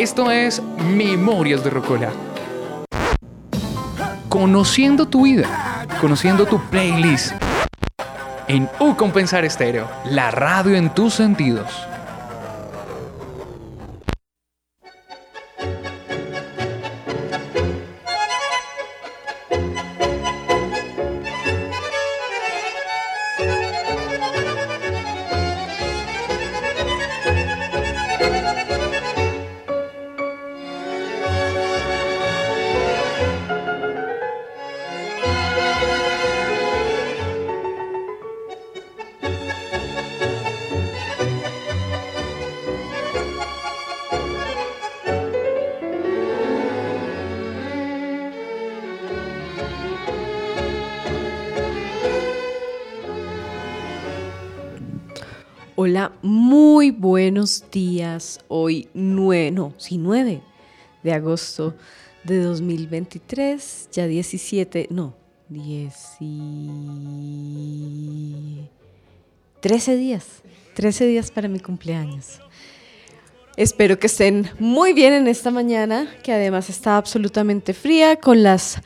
Esto es Memorias de Rocola. Conociendo tu vida, conociendo tu playlist. En U Compensar Estéreo, la radio en tus sentidos. No, sí, 9 de agosto de 2023, ya 17, no, 10 y 13 días, 13 días para mi cumpleaños. Espero que estén muy bien en esta mañana, que además está absolutamente fría, con las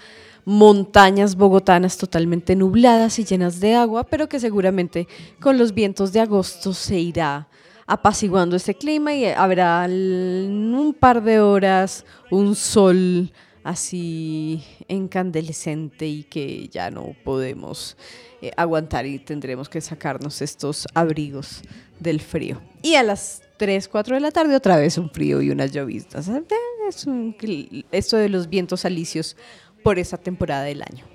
montañas bogotanas totalmente nubladas y llenas de agua, pero que seguramente con los vientos de agosto se irá apaciguando ese clima y habrá en un par de horas un sol así encandescente y que ya no podemos eh, aguantar y tendremos que sacarnos estos abrigos del frío. Y a las 3, 4 de la tarde otra vez un frío y unas llovitas. Es un, esto de los vientos alisios por esa temporada del año.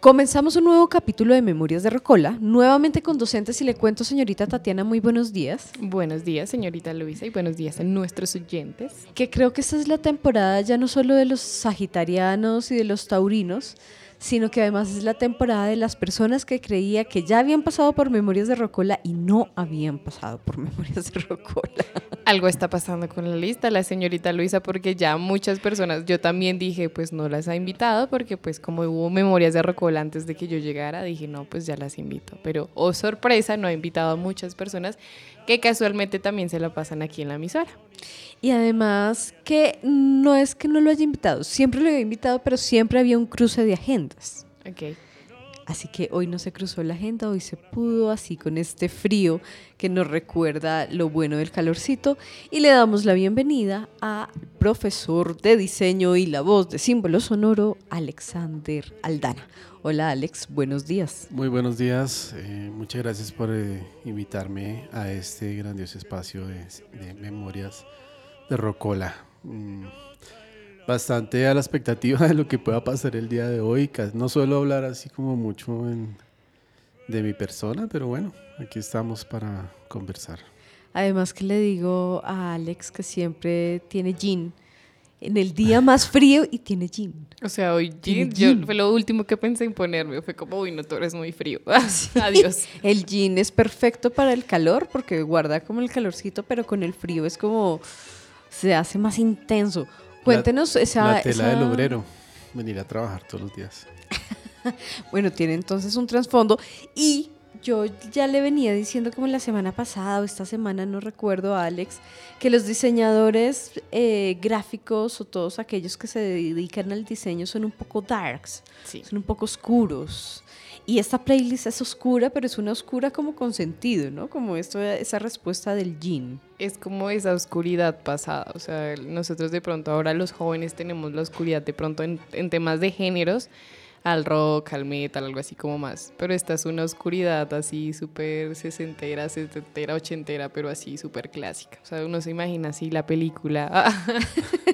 Comenzamos un nuevo capítulo de Memorias de Rocola, nuevamente con docentes y le cuento, señorita Tatiana, muy buenos días. Buenos días, señorita Luisa, y buenos días a nuestros oyentes. Que creo que esta es la temporada ya no solo de los sagitarianos y de los taurinos, sino que además es la temporada de las personas que creía que ya habían pasado por Memorias de Rocola y no habían pasado por Memorias de Rocola. Algo está pasando con la lista, la señorita Luisa, porque ya muchas personas, yo también dije, pues no las ha invitado, porque pues como hubo Memorias de Rocola antes de que yo llegara, dije, no, pues ya las invito. Pero, oh sorpresa, no ha invitado a muchas personas que casualmente también se la pasan aquí en la emisora. Y además que no es que no lo haya invitado, siempre lo había invitado, pero siempre había un cruce de agendas. Ok. Así que hoy no se cruzó la agenda, hoy se pudo así con este frío que nos recuerda lo bueno del calorcito y le damos la bienvenida al profesor de diseño y la voz de símbolo sonoro, Alexander Aldana. Hola Alex, buenos días. Muy buenos días, eh, muchas gracias por eh, invitarme a este grandioso espacio de, de memorias de Rocola. Mm, bastante a la expectativa de lo que pueda pasar el día de hoy. No suelo hablar así como mucho de mi persona, pero bueno, aquí estamos para conversar. Además que le digo a Alex que siempre tiene jean en el día más frío y tiene jean. O sea, hoy jean, yo, fue lo último que pensé en ponerme. Fue como, uy, no, tú eres muy frío. Adiós. el jean es perfecto para el calor porque guarda como el calorcito, pero con el frío es como se hace más intenso. Cuéntenos esa... La tela del obrero, venir a trabajar todos los días. bueno, tiene entonces un trasfondo y yo ya le venía diciendo como la semana pasada o esta semana, no recuerdo, a Alex, que los diseñadores eh, gráficos o todos aquellos que se dedican al diseño son un poco darks, son un poco oscuros. Y esta playlist es oscura, pero es una oscura como con sentido, ¿no? Como esto, esa respuesta del jean. Es como esa oscuridad pasada. O sea, nosotros de pronto ahora los jóvenes tenemos la oscuridad de pronto en, temas de géneros, al rock, al metal, algo así como más. Pero esta es una oscuridad así súper sesentera, setentera, ochentera, pero así súper clásica. O sea, uno se imagina así la película.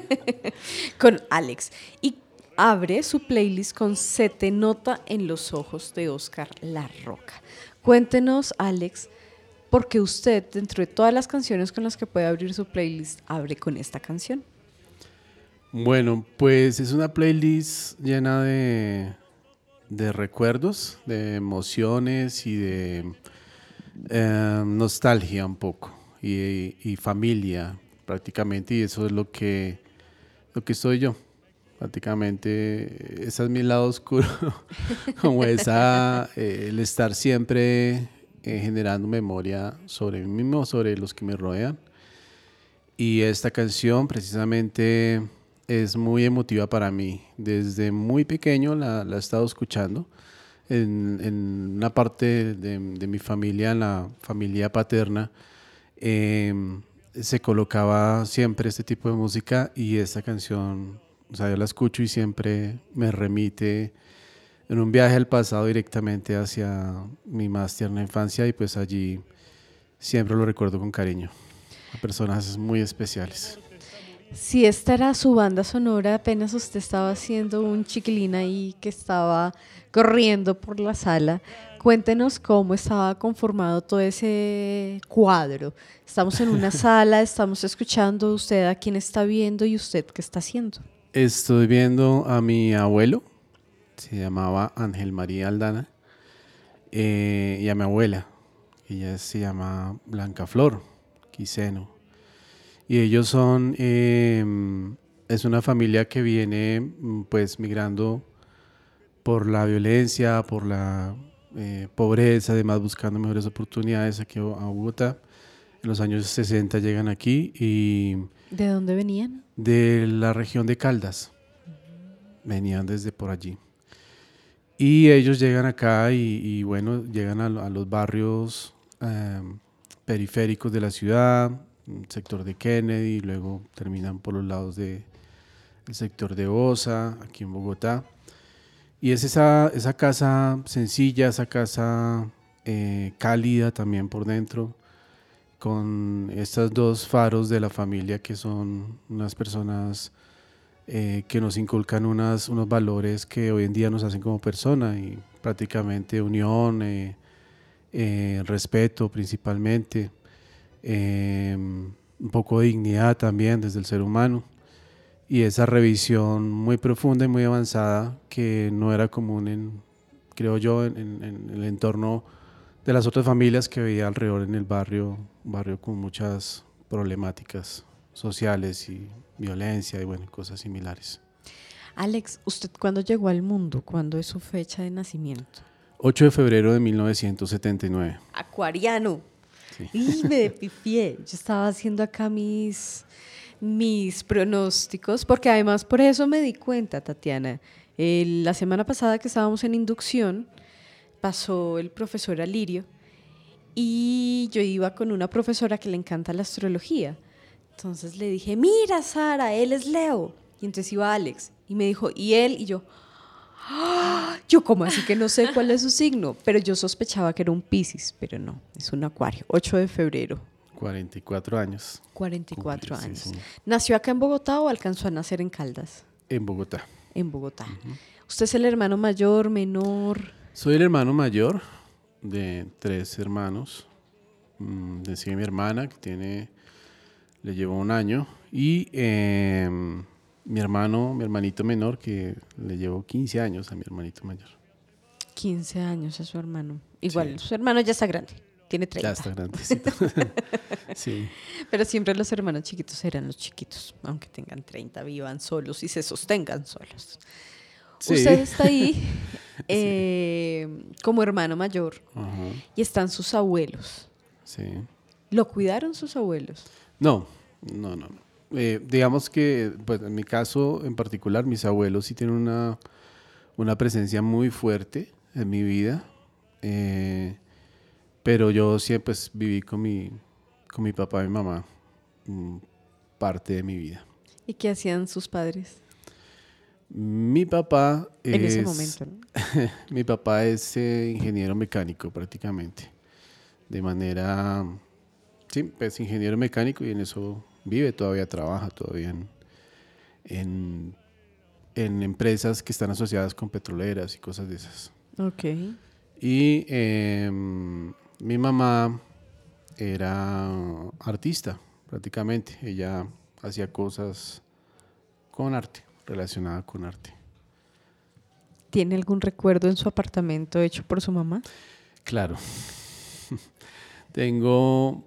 Con Alex. ¿Y abre su playlist con Se te nota en los ojos de Oscar La Roca. Cuéntenos, Alex, por qué usted, dentro de todas las canciones con las que puede abrir su playlist, abre con esta canción. Bueno, pues es una playlist llena de, recuerdos, de emociones y de eh, nostalgia un poco y, y, familia prácticamente y eso es lo que, lo que soy yo prácticamente ese es mi lado oscuro, como esa, eh, el estar siempre eh, generando memoria sobre mí mismo, sobre los que me rodean. Y esta canción precisamente es muy emotiva para mí. Desde muy pequeño la, la he estado escuchando. En, en una parte de, de, mi familia, en la familia paterna, eh, se colocaba siempre este tipo de música y esta canción, o sea, yo la escucho y siempre me remite en un viaje al pasado directamente hacia mi más tierna infancia y pues allí siempre lo recuerdo con cariño. A personas muy especiales. Si esta era su banda sonora, apenas usted estaba haciendo un chiquilín ahí que estaba corriendo por la sala, cuéntenos cómo estaba conformado todo ese cuadro. Estamos en una sala, estamos escuchando usted a quién está viendo y usted qué está haciendo. Estoy viendo a mi abuelo, se llamaba Ángel María Aldana, eh, y a mi abuela, ella se llama Blanca Flor Quiseno. Y ellos son, eh, es una familia que viene mm, pues migrando por la violencia, por la eh, pobreza, además buscando mejores oportunidades aquí a Bogotá. En los años 60 llegan aquí y... ¿De dónde venían? De la región de Caldas. Venían desde por allí. Y ellos llegan acá y, y bueno, llegan a, a los barrios eh, periféricos de la ciudad, sector de Kennedy, luego terminan por los lados del de sector de Osa, aquí en Bogotá. Y es esa, esa casa sencilla, esa casa eh, cálida también por dentro, con estos dos faros de la familia que son unas personas eh, que nos inculcan unas, unos valores que hoy en día nos hacen como persona y prácticamente unión, eh, eh respeto principalmente, eh, un poco de dignidad también desde el ser humano. Y esa revisión muy profunda y muy avanzada que no era común en, creo yo, en, el entorno de las otras familias que veía alrededor en el barrio, un barrio con muchas problemáticas sociales y violencia y bueno, cosas similares. Alex, ¿usted cuándo llegó al mundo? ¿Cuándo es su fecha de nacimiento? 8 de febrero de 1979. Acuariano. Sí. Y me pifié. Yo estaba haciendo acá mis mis pronósticos, porque además por eso me di cuenta, Tatiana. El, la semana pasada que estábamos en inducción, pasó el profesor Alirio y yo iba con una profesora que le encanta la astrología. Entonces le dije, mira Sara, él es Leo. Y entonces iba Alex y me dijo, ¿y él? Y yo, ¡Ah! yo como así que no sé cuál es su signo, pero yo sospechaba que era un Piscis, pero no, es un Acuario, 8 de febrero. 44 años. 44 Cumple, años. Sí. ¿Nació acá en Bogotá o alcanzó a nacer en Caldas? En Bogotá. En Bogotá. Uh -huh. ¿Usted es el hermano mayor, menor? Soy el hermano mayor de tres hermanos. Mm, decía mi hermana que tiene, le llevo un año. Y eh, mi hermano, mi hermanito menor, que le llevo 15 años a mi hermanito mayor. 15 años a su hermano. Igual, sí. su hermano ya está grande tiene 30. Ya está grandecito. sí. Pero siempre los hermanos chiquitos eran los chiquitos, aunque tengan 30, vivan solos y se sostengan solos. Sí. Usted está ahí eh, sí. como hermano mayor y están sus abuelos. Sí. ¿Lo cuidaron sus abuelos? No, no, no. Eh, digamos que, pues en mi caso en particular, mis abuelos sí tienen una, una presencia muy fuerte en mi vida. Eh, pero yo siempre pues, viví con mi, con mi papá y mi mamá mm, parte de mi vida. ¿Y qué hacían sus padres? Mi papá en es, ese momento, ¿no? mi papá es eh, ingeniero mecánico prácticamente, de manera, sí, pues ingeniero mecánico y en eso vive, todavía trabaja, todavía en, en, en empresas que están asociadas con petroleras y cosas de esas. Ok. Y eh, mi mamá era artista, prácticamente. Ella hacía cosas con arte, relacionada con arte. ¿Tiene algún recuerdo en su apartamento hecho por su mamá? Claro. Tengo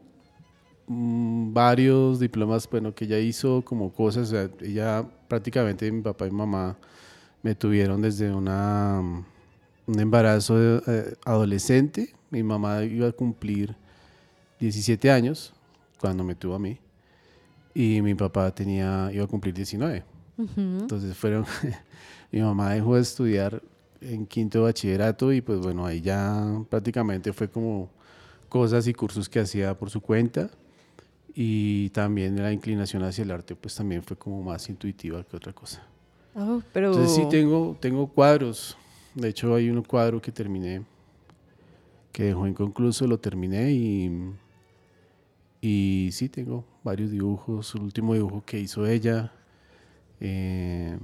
mmm, varios diplomas, bueno, que ella hizo como cosas. O sea, ella prácticamente, mi papá y mamá me tuvieron desde una, un embarazo eh, adolescente mi mamá iba a cumplir 17 años cuando me tuvo a mí. y mi papá tenía, iba a cumplir 19. Entonces fueron, mi mamá dejó de estudiar en quinto bachillerato y pues bueno, ahí ya prácticamente fue como cosas y cursos que hacía por su cuenta. Y también la inclinación hacia el arte pues también fue como más intuitiva que otra cosa. Oh, pero... Entonces sí tengo, tengo cuadros, de hecho hay un cuadro que terminé, que dejó inconcluso, lo terminé y, y sí tengo varios dibujos, el último dibujo que hizo ella eh,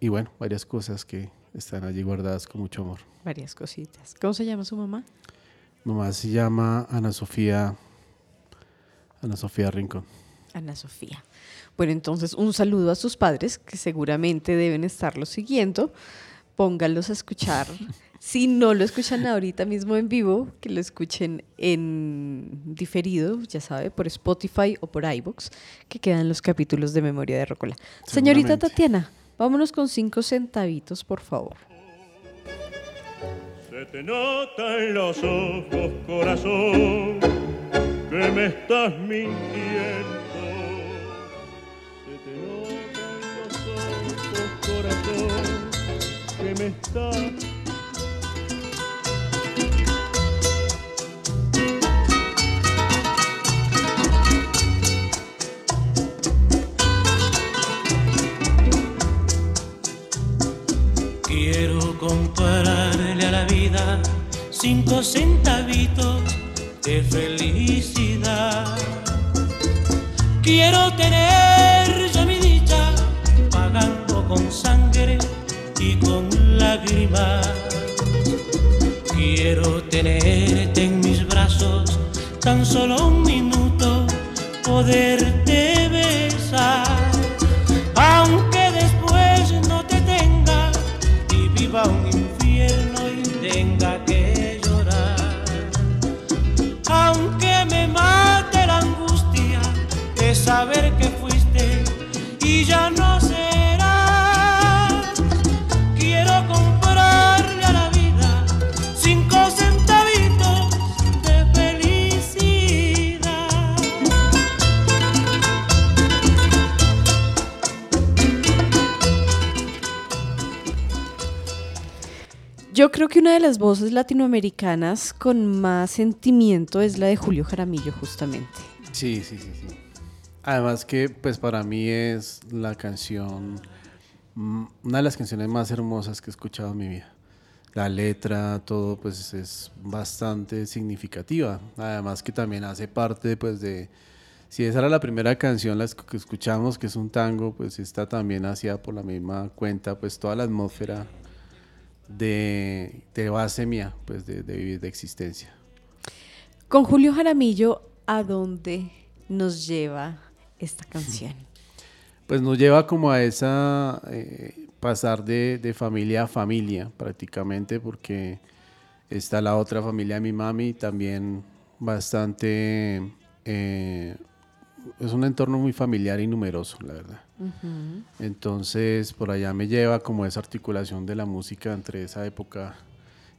y bueno, varias cosas que están allí guardadas con mucho amor. Varias cositas. ¿Cómo se llama su mamá? Mamá se llama Ana Sofía, Ana Sofía Rincón. Ana Sofía. Bueno, entonces un saludo a sus padres que seguramente deben estarlo siguiendo. Pónganlos a escuchar. si no lo escuchan ahorita mismo en vivo, que lo escuchen en diferido, ya sabe, por Spotify o por iBox, que quedan los capítulos de Memoria de Rocola. Señorita. Tatiana, vámonos con cinco centavitos, por favor. Se te nota en los ojos, corazón, que me estás mintiendo. Se te nota en los ojos, corazón, que me estás comprarle a la vida cinco centavitos de felicidad. Quiero tener yo mi dicha pagando con sangre y con lágrimas. Quiero tenerte en mis brazos tan solo un minuto, poderte besar. Y ya no será. Quiero comprarle a la vida cinco centavitos de felicidad. Yo creo que una de las voces latinoamericanas con más sentimiento es la de Julio Jaramillo, justamente. Sí, sí, sí, sí. Además que pues para mí es la canción, mm, una de las canciones más hermosas que he escuchado en mi vida. La letra, todo pues es bastante significativa. Además que también hace parte pues de, si esa era la primera canción que escuchamos, que es un tango, pues esta también hacía por la misma cuenta pues toda la atmósfera de, de base mía, pues de, de vivir de existencia. Con Julio Jaramillo, ¿a dónde nos lleva esta canción? Pues nos lleva como a esa eh, pasar de, de familia a familia prácticamente porque está la otra familia de mi mami también bastante eh, es un entorno muy familiar y numeroso la verdad. Entonces por allá me lleva como esa articulación de la música entre esa época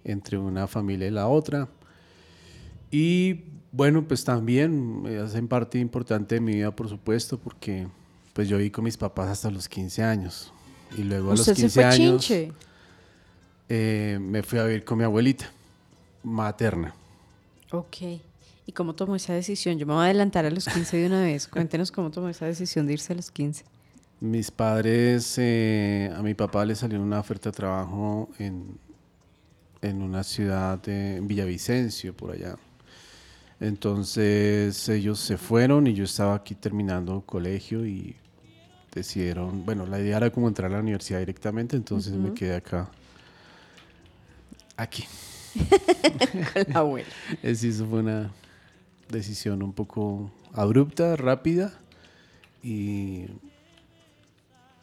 entre una familia y la otra y bueno, pues también eh, hacen parte importante de mi vida, por supuesto, porque pues yo viví con mis papás hasta los 15 años. Y luego a los Usted 15 se fue años eh, me fui a vivir con mi abuelita materna. Ok. ¿Y cómo tomó esa decisión? Yo me voy a adelantar a los 15 de una vez. Cuéntenos cómo tomó esa decisión de irse a los 15. Mis padres, eh, a mi papá le salió una oferta de trabajo en, en una ciudad de en Villavicencio, por allá. Entonces ellos se fueron y yo estaba aquí terminando colegio y decidieron, bueno, la idea era como entrar a la universidad directamente, entonces me quedé acá. Aquí. Con la abuela. Es eso fue una decisión un poco abrupta, rápida y,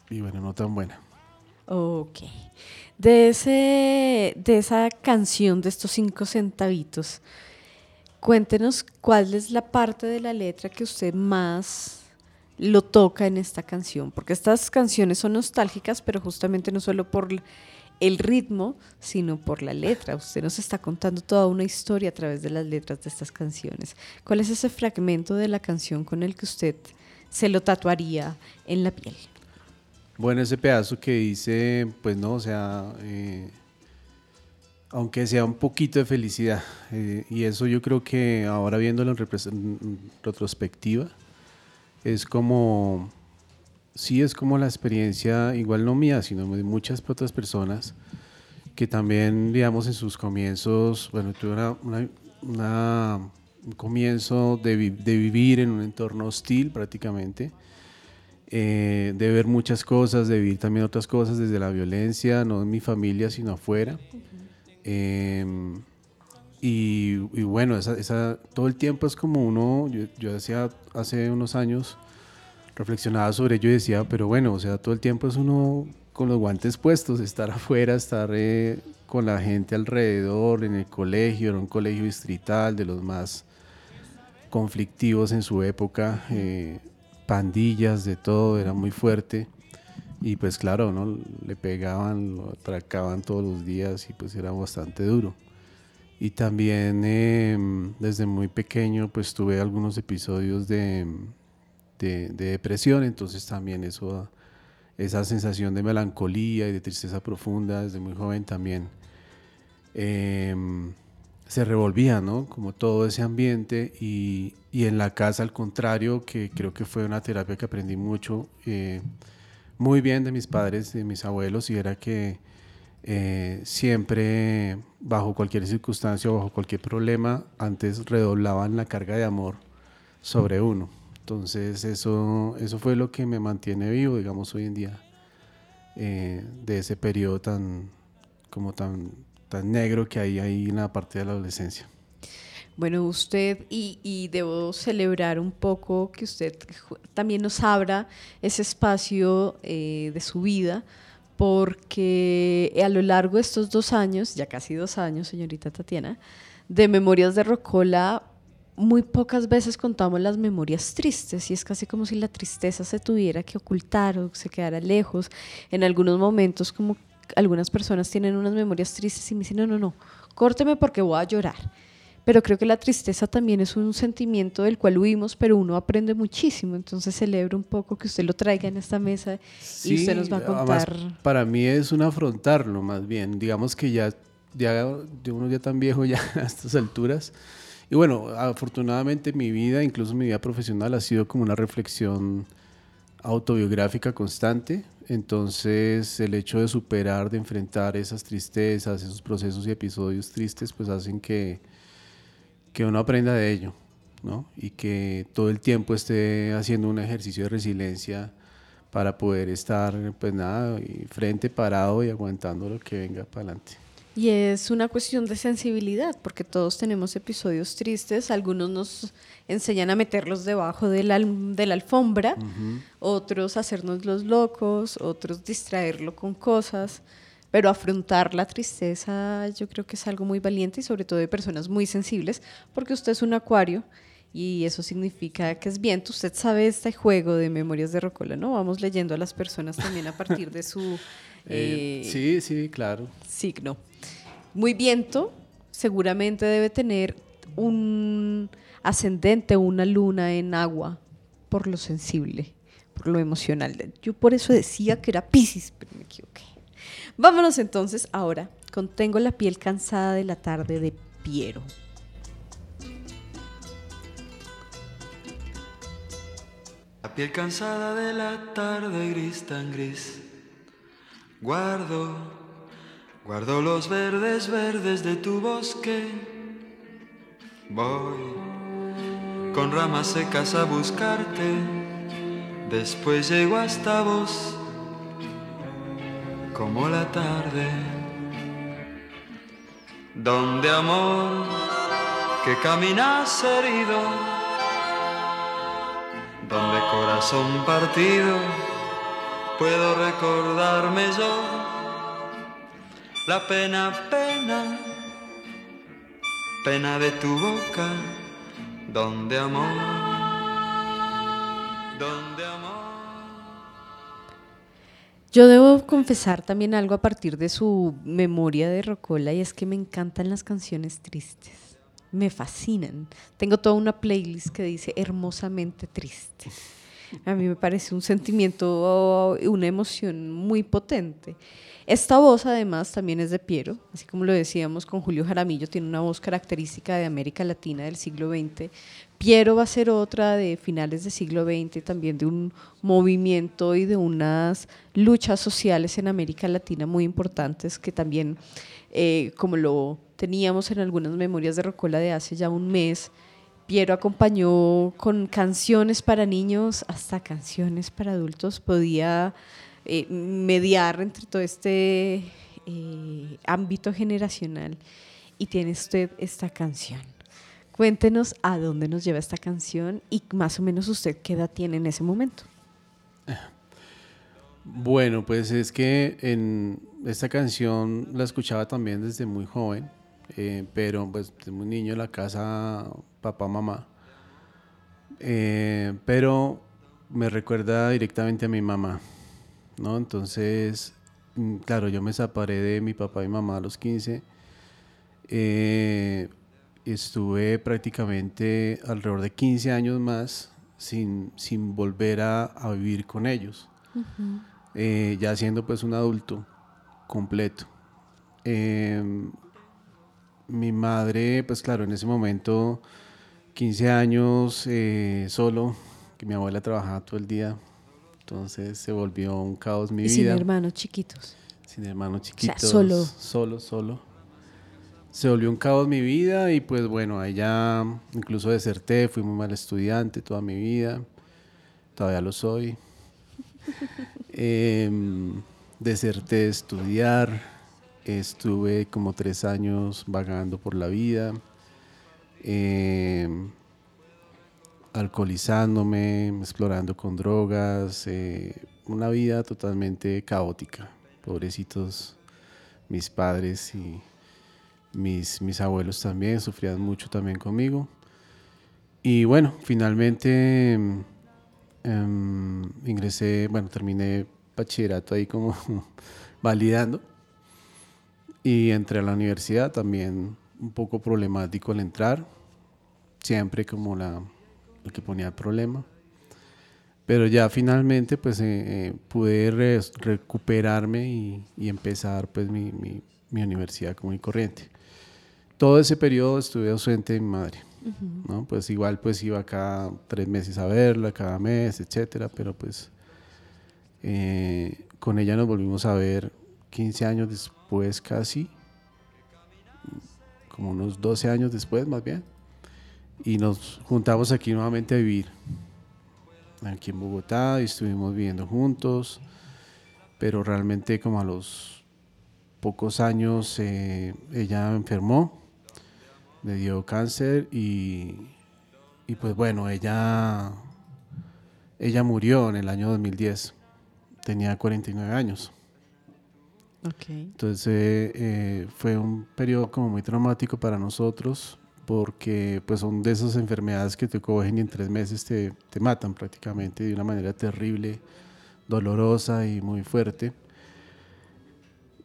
y bueno, no tan buena. Ok. De, ese, de esa canción, de estos cinco centavitos, cuéntenos cuál es la parte de la letra que usted más lo toca en esta canción, porque estas canciones son nostálgicas, pero justamente no solo por el ritmo, sino por la letra. Usted nos está contando toda una historia a través de las letras de estas canciones. ¿Cuál es ese fragmento de la canción con el que usted se lo tatuaría en la piel. Bueno, ese pedazo que dice, pues no, o sea, eh, aunque sea un poquito de felicidad. eh, y eso yo creo que ahora viéndolo en, retrospectiva, es como, sí es como la experiencia, igual no mía, sino de muchas otras personas que también, digamos, en sus comienzos, bueno, tuve una, una- una- un comienzo de, vi- de vivir en un entorno hostil prácticamente, eh, de ver muchas cosas, de vivir también otras cosas desde la violencia, no en mi familia, sino afuera. Em, y, bueno, todo el tiempo es como uno, yo, yo decía hace unos años, reflexionaba sobre ello y decía, pero bueno, o sea, todo el tiempo es uno con los guantes puestos, estar afuera, estar eh, con la gente alrededor, en el colegio, era un colegio distrital de los más conflictivos en su época, eh, pandillas, de todo, era muy fuerte. Y pues claro, ¿no? Le pegaban, lo atracaban todos los días y pues era bastante duro. Y también em, desde muy pequeño pues tuve algunos episodios de, de- de depresión, entonces también eso, esa sensación de melancolía y de tristeza profunda desde muy joven también em, se revolvía, ¿no? Como todo ese ambiente y, y en la casa al contrario, que creo que fue una terapia que aprendí mucho, eh, muy bien de mis padres, de mis abuelos, y era que eh, siempre, bajo cualquier circunstancia, bajo cualquier problema, antes redoblaban la carga de amor sobre uno. Entonces eso, eso fue lo que me mantiene vivo, digamos, hoy en día, eh, de ese periodo tan, como tan, tan negro que hay ahí en la parte de la adolescencia. Bueno, usted, y, debo celebrar un poco que usted también nos abra ese espacio eh, de su vida, porque a lo largo de estos dos años, ya casi dos años, señorita Tatiana, de Memorias de Rocola, muy pocas veces contamos las memorias tristes y es casi como si la tristeza se tuviera que ocultar o se quedara lejos. En algunos momentos, como algunas personas tienen unas memorias tristes y me dicen, no, no, no, córteme porque voy a llorar. Pero creo que la tristeza también es un sentimiento del cual huimos, pero uno aprende muchísimo. Entonces celebro un poco que usted lo traiga en esta mesa y usted nos va a contar. para mí es un afrontarlo más bien. Digamos que ya, ya ya uno ya tan viejo ya a estas alturas. Y bueno, afortunadamente mi vida, incluso mi vida profesional, ha sido como una reflexión autobiográfica constante. Entonces, el hecho de superar, de enfrentar esas tristezas, esos procesos y episodios tristes, pues hacen que, que uno aprenda de ello, ¿no? Y que todo el tiempo esté haciendo un ejercicio de resiliencia para poder estar, pues nada, frente parado y aguantando lo que venga para adelante. Y es una cuestión de sensibilidad, porque todos tenemos episodios tristes, algunos nos enseñan a meterlos debajo de la, de la alfombra, otros hacernos los locos, otros distraerlo con cosas, pero afrontar la tristeza yo creo que es algo muy valiente y sobre todo de personas muy sensibles, porque usted es un acuario y eso significa que es viento. Usted sabe este juego de memorias de Rocola, ¿no? Vamos leyendo a las personas también a partir de su... Eh, eh, sí, sí, claro. signo. Muy viento, seguramente debe tener un ascendente, una luna en agua, por lo sensible, por lo emocional. Yo por eso decía que era Pisces, pero me equivoqué. Vámonos entonces ahora con Tengo la piel cansada de la tarde de Piero. La piel cansada de la tarde gris tan gris. Guardo, guardo los verdes verdes de tu bosque. Voy con ramas secas a buscarte. Después llego hasta vos, como la tarde. Donde amor, que caminas herido donde corazón partido puedo recordarme yo la pena, pena, pena de tu boca, donde amor, donde Yo debo confesar también algo a partir de su memoria de Rocola y es que me encantan las canciones tristes. Me fascinan. Tengo toda una playlist que dice hermosamente triste. A mí me parece un sentimiento, una emoción muy potente. Esta voz además también es de Piero, así como lo decíamos con Julio Jaramillo, tiene una voz característica de América Latina del siglo XX. Piero va a ser otra de finales del siglo XX, también de un movimiento y de unas luchas sociales en América Latina muy importantes que también, eh, como lo teníamos en algunas memorias de Rocola de hace ya un mes, Piero acompañó con canciones para niños hasta canciones para adultos, podía eh, mediar entre todo este eh, ámbito generacional y tiene usted esta canción. Cuéntenos a dónde nos lleva esta canción y más o menos usted qué edad tiene en ese momento. Bueno, pues es que en esta canción la escuchaba también desde muy joven, eh, pero pues desde muy niño en la casa papá, mamá. pero me recuerda directamente a mi mamá. ¿no? Entonces, mm, claro, yo me separé de mi papá y mamá a los 15. Eh, estuve prácticamente alrededor de 15 años más sin, sin volver a, vivir con ellos, eh, ya siendo pues un adulto completo. Em, mi madre, pues claro, en ese momento, 15 años eh, solo, que mi abuela trabajaba todo el día, entonces se volvió un caos mi vida. Sin hermanos chiquitos. Sin hermanos chiquitos. solo. Solo, solo. Se volvió un caos mi vida y pues bueno, allá incluso deserté, fui muy mal estudiante toda mi vida. Todavía lo soy. Em, deserté de estudiar. Estuve como tres años vagando por la vida. Eh, alcoholizándome, explorando con drogas, eh, una vida totalmente caótica. Pobrecitos mis padres y mis, mis abuelos también sufrían mucho también conmigo. Y bueno, finalmente em, ingresé, bueno, terminé bachillerato ahí como validando y entré a la universidad también un poco problemático al entrar, siempre como la lo que ponía el problema. Pero ya finalmente pues eh, eh, pude recuperarme y, empezar pues mi, mi, mi, universidad común y corriente. Todo ese periodo estuve ausente de mi madre, ¿no? Pues igual pues iba cada tres meses a verla, cada mes, etcétera, pero pues eh, con ella nos volvimos a ver 15 años después casi, como unos 12 años después más bien y nos juntamos aquí nuevamente a vivir. Aquí en Bogotá y estuvimos viviendo juntos, pero realmente como a los pocos años eh, ella enfermó, le dio cáncer y, y, pues bueno, ella, ella murió en el año 2010, tenía 49 años. Entonces eh, fue un periodo como muy traumático para nosotros porque pues son de esas enfermedades que te cogen y en tres meses te, te matan prácticamente de una manera terrible, dolorosa y muy fuerte.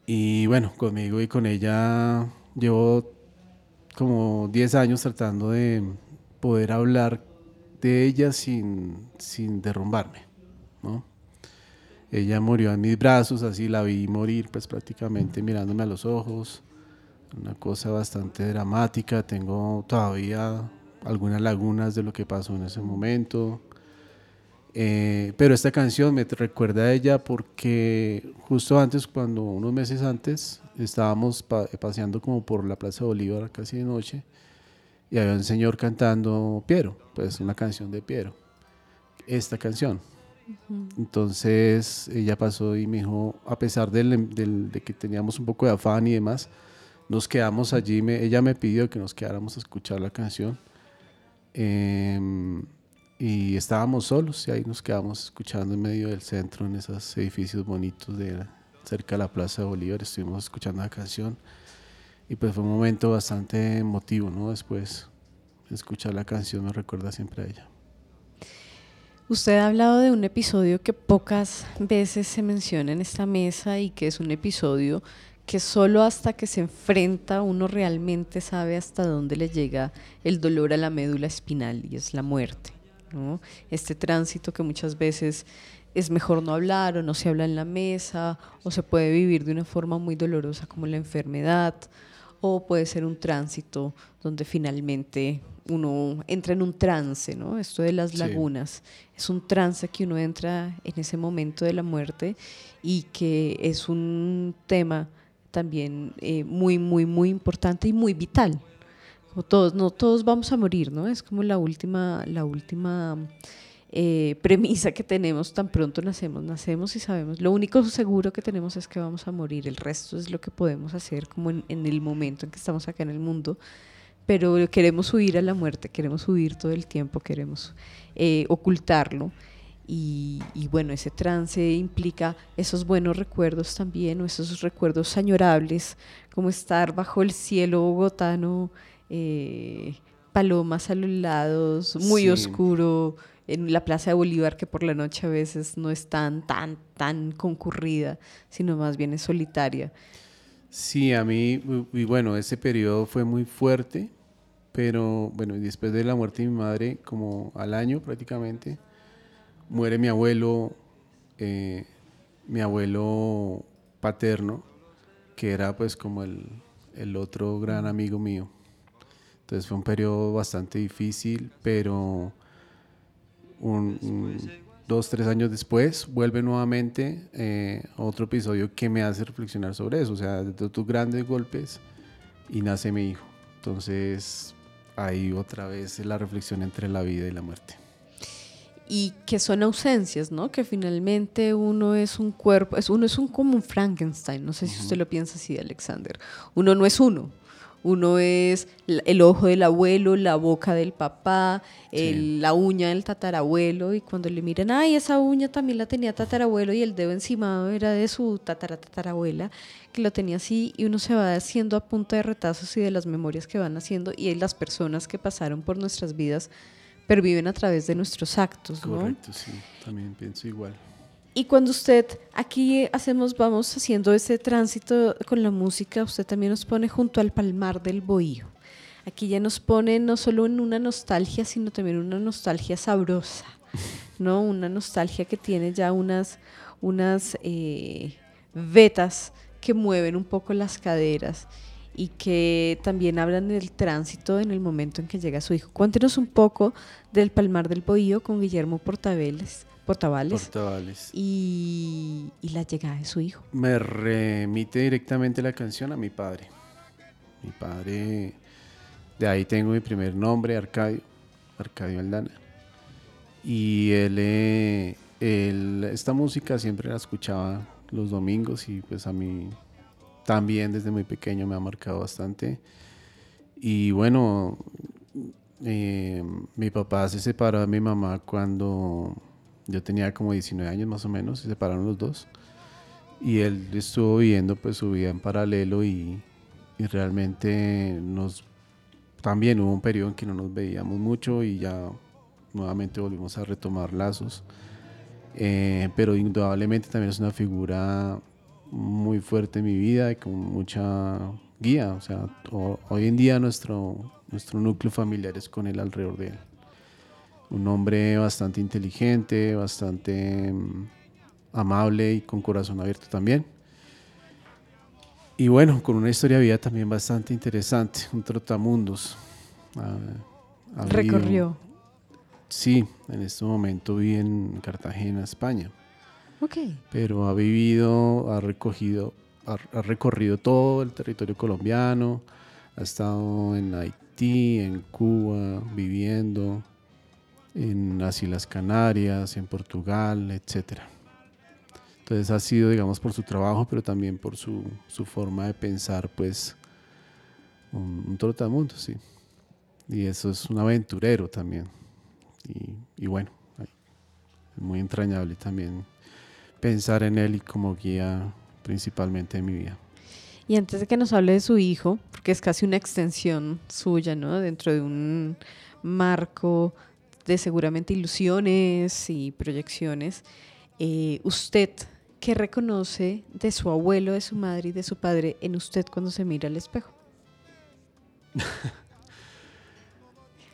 Y bueno, conmigo y con ella llevo como 10 años tratando de poder hablar de ella sin, sin derrumbarme, ¿no? Ella murió en mis brazos, así la vi morir pues prácticamente mirándome a los ojos una cosa bastante dramática. Tengo todavía algunas lagunas de lo que pasó en ese momento. Eh, pero esta canción me recuerda a ella porque justo antes, cuando unos meses antes, estábamos paseando como por la Plaza de Bolívar casi de noche y había un señor cantando Piero, pues una canción de Piero, esta canción. Entonces ella pasó y me dijo, a pesar de que teníamos un poco de afán y demás, nos quedamos allí, ella me pidió que nos quedáramos a escuchar la canción. Em, y estábamos solos y ahí nos quedamos escuchando en medio del centro, en esos edificios bonitos de cerca de la Plaza de Bolívar. Estuvimos escuchando la canción y pues fue un momento bastante emotivo, ¿no? Después de escuchar la canción me recuerda siempre a ella. Usted ha hablado de un episodio que pocas veces se menciona en esta mesa y que es un episodio que solo hasta que se enfrenta uno realmente sabe hasta dónde le llega el dolor a la médula espinal y es la muerte. ¿No? Este tránsito que muchas veces es mejor no hablar o no se habla en la mesa o se puede vivir de una forma muy dolorosa como la enfermedad o puede ser un tránsito donde finalmente uno entra en un trance, ¿no? Esto de las Sí. lagunas es un trance que uno entra en ese momento de la muerte y que es un tema también eh, muy, muy, muy importante y muy vital. Como todos, no todos vamos a morir, ¿no? Es como la última, la última eh, premisa que tenemos tan pronto nacemos, nacemos y sabemos. Lo único seguro que tenemos es que vamos a morir. El resto es lo que podemos hacer como en, en el momento en que estamos acá en el mundo. Pero queremos huir a la muerte, queremos huir todo el tiempo, queremos eh, ocultarlo. Y, y bueno, ese trance implica esos buenos recuerdos también, o esos recuerdos añorables, como estar bajo el cielo bogotano, eh, palomas a los lados, muy Sí. oscuro, en la Plaza de Bolívar, que por la noche a veces no es tan, tan, tan concurrida, sino más bien es solitaria. Sí, a mí, y bueno, ese periodo fue muy fuerte, pero bueno, después de la muerte de mi madre, como al año prácticamente, muere mi abuelo, eh, mi abuelo paterno, que era pues como el, el otro gran amigo mío. Entonces fue un periodo bastante difícil, pero un- un- dos, tres años después vuelve nuevamente eh, otro episodio que me hace reflexionar sobre eso. O sea, de tus grandes golpes y nace mi hijo. Entonces ahí otra vez la reflexión entre la vida y la muerte. y que son ausencias, ¿no? Que finalmente uno es un cuerpo, es, uno es un como un Frankenstein, no sé si usted lo piensa así, Alexander. Uno no es uno, uno es el ojo del abuelo, la boca del papá, el- la uña del tatarabuelo, y cuando le miran, ay, esa uña también la tenía tatarabuelo y el dedo encimado era de su tatara tatarabuela, que lo tenía así, y uno se va haciendo a punta de retazos y de las memorias que van haciendo, y las personas que pasaron por nuestras vidas perviven a través de nuestros actos, ¿no? Correcto, sí, también pienso igual. Y cuando usted aquí hacemos, vamos haciendo ese tránsito con la música, usted también nos pone junto al palmar del bohío. Aquí ya nos pone no solo en una nostalgia, sino también una nostalgia sabrosa, ¿no? Una nostalgia que tiene ya unas, unas eh, vetas que mueven un poco las caderas y que también hablan del tránsito en el momento en que llega su hijo. Cuéntenos un poco del Palmar del Bohío con Guillermo Portaveles, Portavales Portavales. y, y la llegada de su hijo. Me remite directamente la canción a mi padre. Mi padre, de ahí tengo mi primer nombre, Arcadio, Arcadio Aldana. Y él, eh, él- esta música siempre la escuchaba los domingos y pues a mí también desde muy pequeño me ha marcado bastante. Y bueno, eh, mi papá se separó de mi mamá cuando yo tenía como 19 años más o menos, se separaron los dos. Y él estuvo viviendo pues su vida en paralelo y, y realmente nos también hubo un periodo en que no nos veíamos mucho y ya nuevamente volvimos a retomar lazos. Eh, pero indudablemente también es una figura muy fuerte en mi vida y con mucha guía. O sea, ho- hoy en día nuestro, nuestro núcleo familiar es con él alrededor de él. Un hombre bastante inteligente, bastante mm, amable y con corazón abierto también. Y bueno, con una historia de vida también bastante interesante, un trotamundos. Ha- ha vivido- Recorrió. Sí, en este momento vive en Cartagena, España, Ok. pero ha vivido, ha recogido, ha, ha recorrido todo el territorio colombiano, ha estado en Haití, en Cuba, viviendo, en las Islas Canarias, en Portugal, etcétera. Entonces ha sido, digamos, por su trabajo, pero también por su, su forma de pensar, pues, un, un trotamundos, sí. Y eso es un aventurero también. Y, bueno, es muy entrañable también pensar en él y como guía principalmente en mi vida. Y antes de que nos hable de su hijo, porque es casi una extensión suya, ¿no? Dentro de un marco de seguramente ilusiones y proyecciones, eh, usted, ¿qué reconoce de su abuelo, de su madre y de su padre en usted cuando se mira al espejo?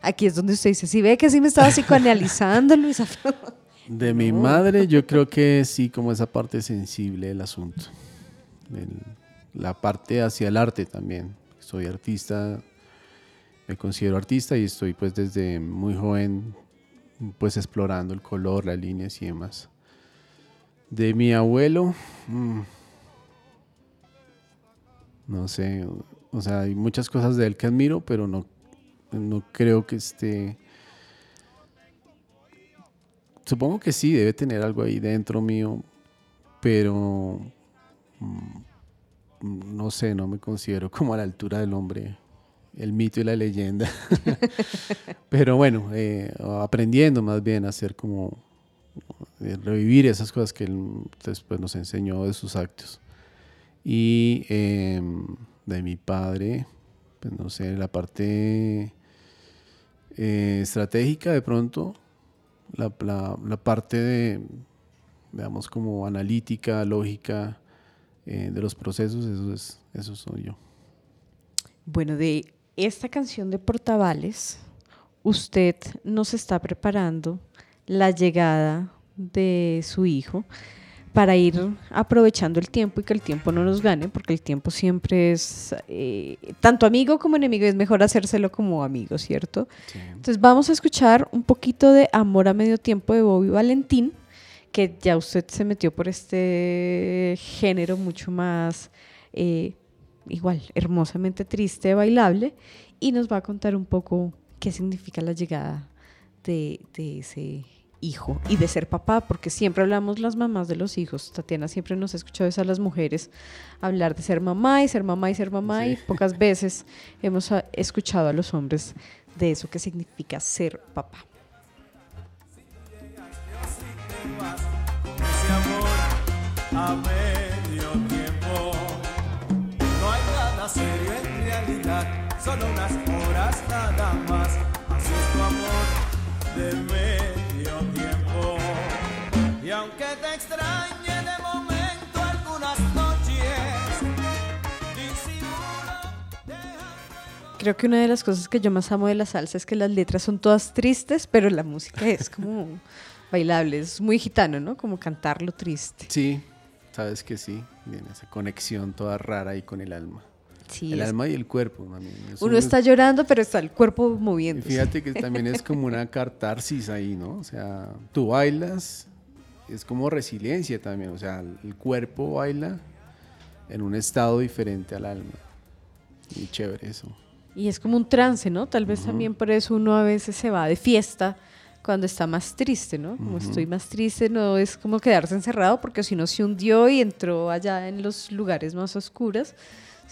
Aquí es donde usted dice, si ve que sí me estaba psicoanalizando, Luisa. De mi madre, yo creo que sí, como esa parte sensible del asunto. El- la parte hacia el arte también. Soy artista, me considero artista y estoy pues desde muy joven pues explorando el color, las líneas y demás. De mi abuelo, mm, no sé, o sea, hay muchas cosas de él que admiro, pero no, no creo que esté... Supongo que sí, debe tener algo ahí dentro mío, pero mm, no sé, no me considero como a la altura del hombre, el mito y la leyenda. pero bueno, eh, aprendiendo más bien a hacer como eh, revivir esas cosas que él después nos enseñó de sus actos. Y em, de mi padre, pues no sé, la parte eh, estratégica de pronto, la parte de, digamos, como analítica, lógica eh, de los procesos, eso, es, eso soy yo. Bueno, de esta canción de Portavales, usted nos está preparando la llegada de su hijo para ir aprovechando el tiempo y que el tiempo no nos gane, porque el tiempo siempre es eh, tanto amigo como enemigo, es mejor hacérselo como amigo, ¿cierto? Entonces vamos a escuchar un poquito de Amor a Medio Tiempo de Bobby Valentín, que ya usted se metió por este género mucho más, eh, igual, hermosamente triste, bailable, y nos va a contar un poco qué significa la llegada de, de ese hijo y de ser papá, porque siempre hablamos las mamás de los hijos. Tatiana siempre nos ha escuchado a las mujeres, hablar de ser mamá y ser mamá y ser mamá, y pocas veces hemos ah, escuchado a los hombres de eso que significa ser papá. ese amor a medio serio en realidad, solo unas horas nada más. Así es tu amor de medio tiempo. Y aunque te extrañe de momento algunas noches, disimulo Creo que una de las cosas que yo más amo de la salsa es que las letras son todas tristes, pero la música es como bailable, es muy gitano, ¿no? Como cantar lo triste. Sí, sabes que sí, tiene esa conexión toda rara ahí con el alma. Sí, el es- alma y el cuerpo también. Es uno un- está llorando, pero está el cuerpo moviéndose. Fíjate que también es como una catarsis ahí, ¿no? O sea, tú bailas, es como resiliencia también, o sea, el cuerpo baila en un estado diferente al alma. Y chévere eso. Y es como un trance, ¿no? Tal vez también por eso uno a veces se va de fiesta cuando está más triste, ¿no? Como estoy más triste, no es como quedarse encerrado porque si no se hundió y entró allá en los lugares más oscuros,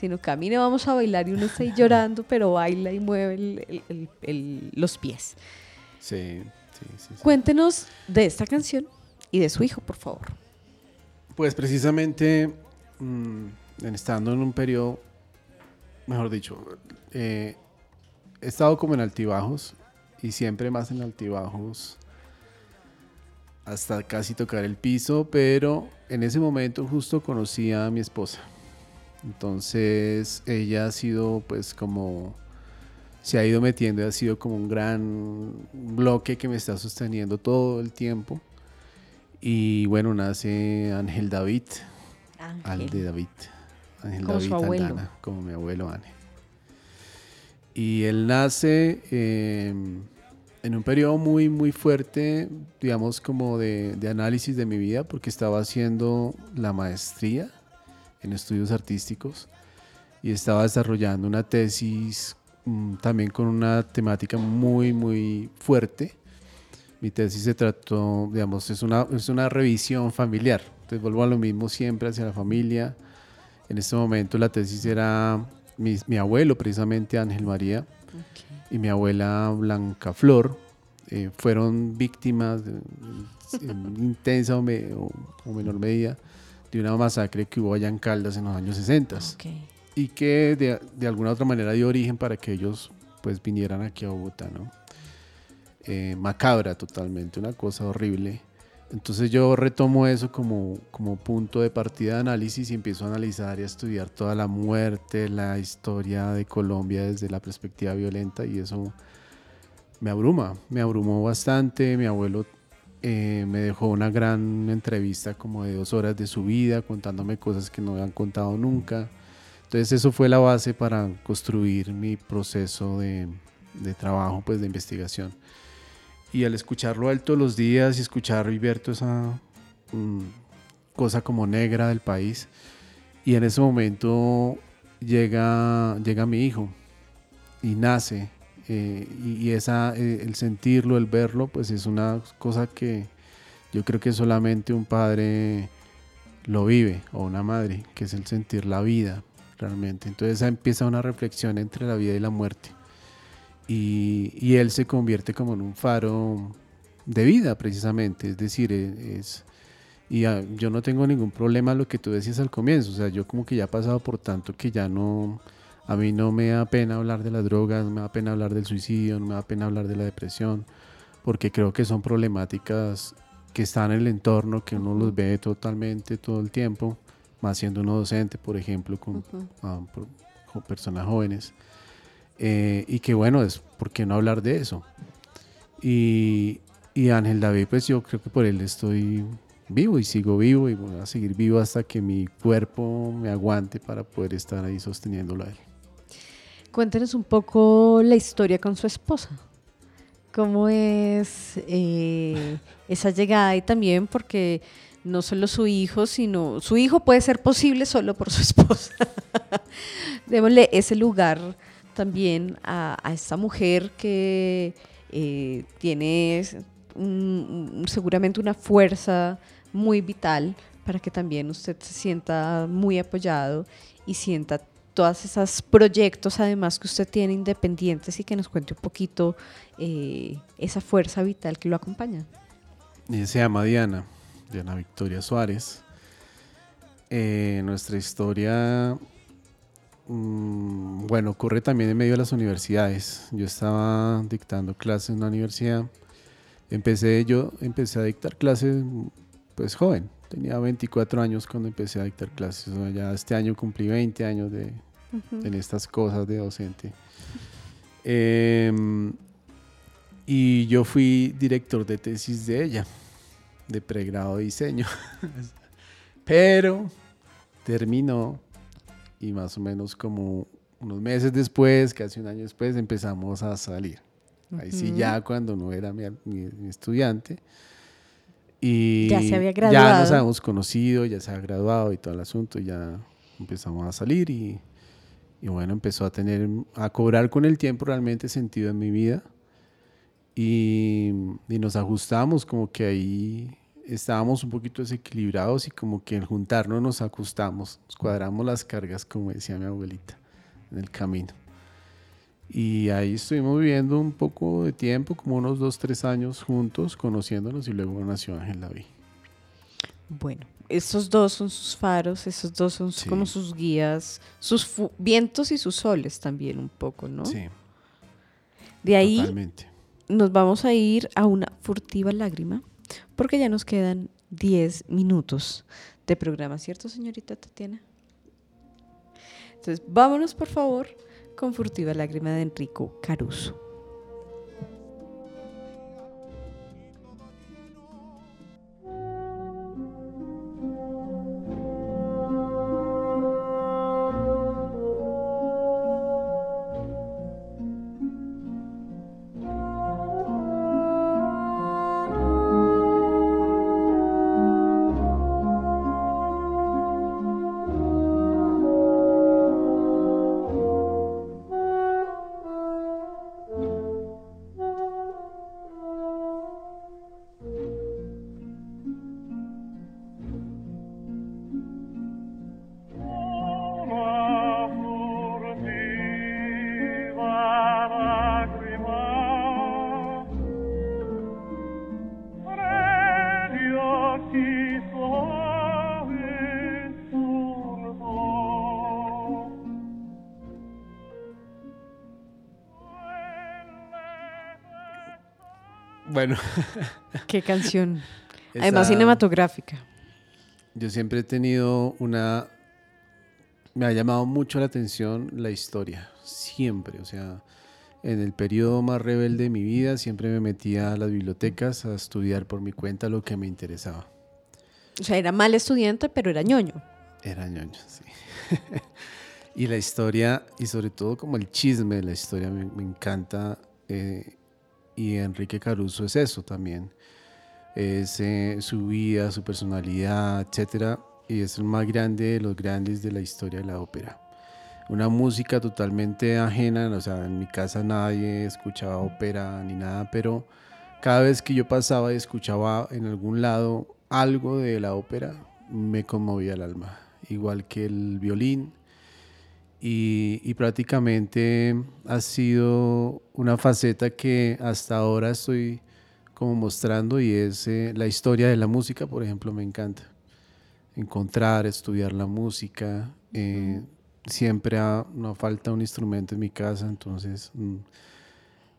sino camina, vamos a bailar y uno está ahí llorando, pero baila y mueve el- el- el- el- los pies. Sí, sí, sí. sí. Cuéntenos de esta canción y de su hijo, por favor. Pues precisamente, mm, estando en un periodo, mejor dicho, eh, he estado como en altibajos y siempre más en altibajos hasta casi tocar el piso, pero en ese momento justo conocí a mi esposa. Entonces ella ha sido pues como se ha ido metiendo y ha sido como un gran bloque que me está sosteniendo todo el tiempo. Y bueno, nace Ángel David, al de David. Ángel Como su David abuelo. Aldana, como mi abuelo Ángel. Y él nace eh, en un periodo muy, muy fuerte, digamos, como de, de análisis de mi vida, porque estaba haciendo la maestría en estudios artísticos y estaba desarrollando una tesis mm, también con una temática muy, muy fuerte. Mi tesis se trató, digamos, es una, es una revisión familiar. Entonces vuelvo a lo mismo siempre hacia la familia. En este momento la tesis era mi, mi abuelo, precisamente Ángel María, y mi abuela Blanca Flor. eh, fueron víctimas de- en intensa o, me- o- o menor medida de una masacre que hubo allá en Caldas en los años 60 y que de, de alguna otra manera dio origen para que ellos pues vinieran aquí a Bogotá, ¿no? Eh, macabra totalmente, una cosa horrible. Entonces yo retomo eso como, como punto de partida de análisis y empiezo a analizar y a estudiar toda la muerte, la historia de Colombia desde la perspectiva violenta y eso me abruma, me abrumó bastante. Mi abuelo eh, me dejó una gran entrevista como de dos horas de su vida, contándome cosas que no habían contado nunca. Entonces eso fue la base para construir mi proceso de, de trabajo, pues de investigación. Y al escucharlo a él todos los días y escuchar y ver toda esa mm, cosa como negra del país, y en ese momento llega, llega mi hijo y nace. Eh, y, y esa, eh, el sentirlo, el verlo, pues es una cosa que yo creo que solamente un padre lo vive o una madre, que es el sentir la vida realmente. Entonces empieza una reflexión entre la vida y la muerte. Y, y él se convierte como en un faro de vida precisamente, es decir, e- es, y ah, yo no tengo ningún problema lo que tú decías al comienzo, o sea, yo como que ya he pasado por tanto que ya no, a mí no me da pena hablar de las drogas, no me da pena hablar del suicidio, no me da pena hablar de la depresión, porque creo que son problemáticas que están en el entorno, que uno los ve totalmente todo el tiempo, más siendo uno docente, por ejemplo, con ah, por- con personas jóvenes. Eh, y que bueno, es por qué no hablar de eso. Y, y Ángel David, pues yo creo que por él estoy vivo y sigo vivo y voy a seguir vivo hasta que mi cuerpo me aguante para poder estar ahí sosteniéndolo a él. Cuéntenos un poco la historia con su esposa. ¿Cómo es eh, esa llegada? Y también porque no solo su hijo, sino su hijo puede ser posible solo por su esposa. Démosle ese lugar también a, a esta mujer que eh, tiene seguramente una fuerza muy vital para que también usted se sienta muy apoyado y sienta todos esos proyectos además que usted tiene independientes y que nos cuente un poquito eh, esa fuerza vital que lo acompaña. Ella se llama Diana, Diana Victoria Suárez. Eh, nuestra historia, mm, bueno, ocurre también en medio de las universidades. Yo estaba dictando clases en una universidad. Empecé, yo empecé a dictar clases, pues joven. Tenía 24 años cuando empecé a dictar clases. O sea, ya este año cumplí 20 años de, en estas cosas de docente. Em, y yo fui director de tesis de ella, de pregrado de diseño. Pero terminó y más o menos como unos meses después, casi un año después, empezamos a salir. Ahí sí, Ujú. ya cuando no era mi, mi- mi estudiante. Y Ya se había Ya nos graduado. habíamos conocido, ya se había graduado y todo el asunto, y ya empezamos a salir y, y bueno, empezó a tener, a cobrar con el tiempo realmente sentido en mi vida. Y, y nos ajustamos, como que ahí estábamos un poquito desequilibrados y como que al juntarnos nos ajustamos, nos cuadramos las cargas, como decía mi abuelita, en el camino. Y ahí estuvimos viviendo un poco de tiempo, como unos dos, tres años juntos, conociéndonos y luego nació Ángel David. Bueno, esos dos son sus faros, esos dos son Sí. como sus guías, sus vientos y sus soles también un poco, ¿no? Sí, De ahí totalmente. nos vamos a ir a una furtiva lágrima, porque ya nos quedan 10 minutos de programa, ¿cierto, señorita Tatiana? Entonces, vámonos por favor con Furtiva Lágrima de Enrico Caruso. Bueno, Qué canción. Además cinematográfica. Yo siempre he tenido una... Me ha llamado mucho la atención la historia, siempre. O sea, en el periodo más rebelde de mi vida siempre me metía a las bibliotecas a estudiar por mi cuenta lo que me interesaba. O sea, era mal estudiante, pero era ñoño. Era ñoño, sí. y la historia, y sobre todo como el chisme de la historia, me, me encanta. eh, y Enrique Caruso es eso también. Es eh, su vida, su personalidad, etcétera. Y es el más grande de los grandes de la historia de la ópera. Una música totalmente ajena, o sea, en mi casa nadie escuchaba ópera ni nada, pero cada vez que yo pasaba y escuchaba en algún lado algo de la ópera, me conmovía el alma, igual que el violín. Y, y prácticamente ha sido una faceta que hasta ahora estoy como mostrando y es eh, la historia de la música, por ejemplo, me encanta. Encontrar, estudiar la música. eh, siempre ha- no falta un instrumento en mi casa, entonces mm,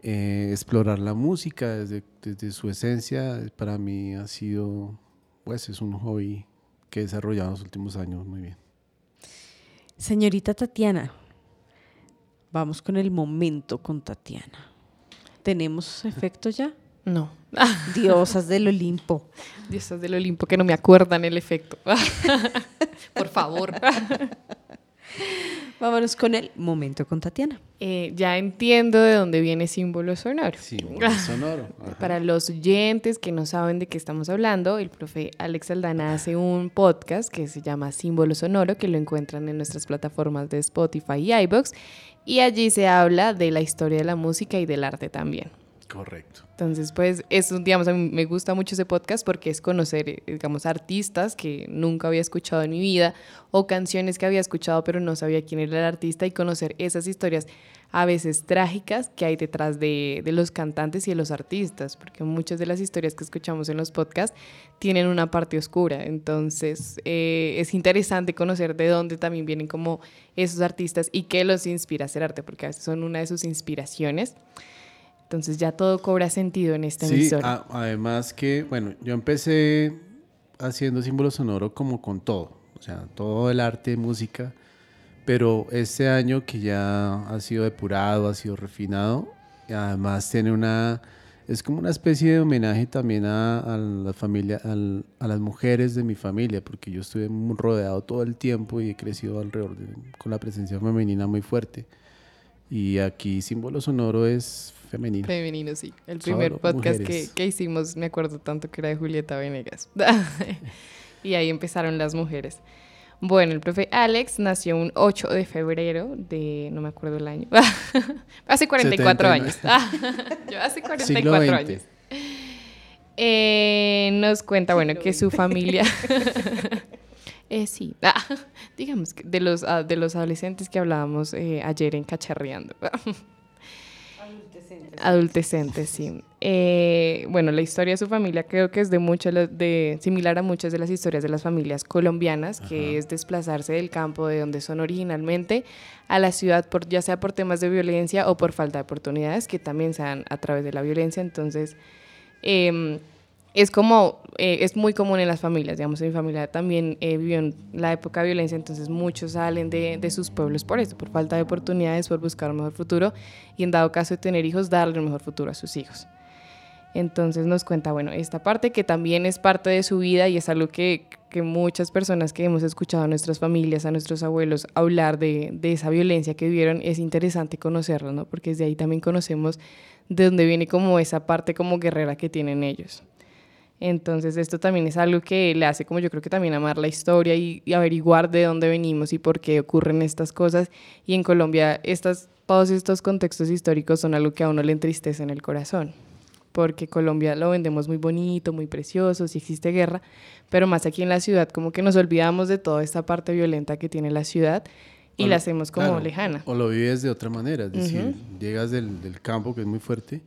eh, explorar la música desde, desde su esencia para mí ha sido, pues es un hobby que he desarrollado en los últimos años muy bien. Señorita Tatiana, vamos con el momento con Tatiana. ¿Tenemos efecto ya? No. Diosas del Olimpo. Diosas del Olimpo que no me acuerdan el efecto. Por favor. Vámonos con el momento con Tatiana. Eh, ya entiendo de dónde viene símbolo sonoro. Sí, muy sonoro. ajá. Para los oyentes que no saben de qué estamos hablando, el profe Alex Aldana hace un podcast que se llama Símbolo Sonoro, que lo encuentran en nuestras plataformas de Spotify y iBox, y allí se habla de la historia de la música y del arte también. Correcto. Entonces, pues, es un, digamos, a mí me gusta mucho ese podcast porque es conocer, eh, digamos, artistas que nunca había escuchado en mi vida o canciones que había escuchado pero no sabía quién era el artista y conocer esas historias a veces trágicas que hay detrás de, de los cantantes y de los artistas, porque muchas de las historias que escuchamos en los podcasts tienen una parte oscura. Entonces, eh, es interesante conocer de dónde también vienen como esos artistas y qué los inspira a hacer arte, porque a veces son una de sus inspiraciones. Entonces ya todo cobra sentido en esta Sí, emisora. a- además que, bueno, yo empecé haciendo símbolo sonoro como con todo, o sea, todo el arte, música, pero este año que ya ha sido depurado, ha sido refinado, y además tiene una, es como una especie de homenaje también a, a la familia, al- a las mujeres de mi familia, porque yo estuve muy rodeado todo el tiempo y he crecido alrededor de- con la presencia femenina muy fuerte. Y aquí símbolo sonoro es femenino. Femenino, sí. El primer Solo podcast que, que hicimos, me acuerdo tanto que era de Julieta Venegas. y ahí empezaron las mujeres. Bueno, el profe Alex nació un 8 de febrero de, no me acuerdo el año, hace 44 años. 79. Yo hace Siglo 44 XX. años. Eh, nos cuenta, bueno, que su familia... Eh, sí, Ah, digamos que de los, ah, de los adolescentes que hablábamos eh, ayer en Cacharreando. Adultecentes, sí. Eh, bueno, la historia de su familia creo que es de muchas de similar a muchas de las historias de las familias colombianas, que es desplazarse del campo de donde son originalmente a la ciudad, por, ya sea por temas de violencia o por falta de oportunidades, que también se dan a través de la violencia. Entonces, em, es como, eh, es muy común en las familias, digamos, en mi familia también eh, vivió en la época de violencia, entonces muchos salen de, de sus pueblos por eso, por falta de oportunidades, por buscar un mejor futuro y en dado caso de tener hijos, darle un mejor futuro a sus hijos. Entonces nos cuenta, bueno, esta parte que también es parte de su vida y es algo que, que muchas personas que hemos escuchado a nuestras familias, a nuestros abuelos hablar de, de esa violencia que vivieron, es interesante conocerlo, ¿no? Porque desde ahí también conocemos de dónde viene como esa parte como guerrera que tienen ellos. Entonces esto también es algo que le hace como yo creo que también amar la historia y, y averiguar de dónde venimos y por qué ocurren estas cosas. Y en Colombia estas, todos estos contextos históricos son algo que a uno le entristece en el corazón. Porque Colombia lo vendemos muy bonito, muy precioso, si existe guerra, pero más aquí en la ciudad como que nos olvidamos de toda esta parte violenta que tiene la ciudad y la hacemos como claro, lejana. O lo vives de otra manera, es decir, llegas del, del campo que es muy fuerte,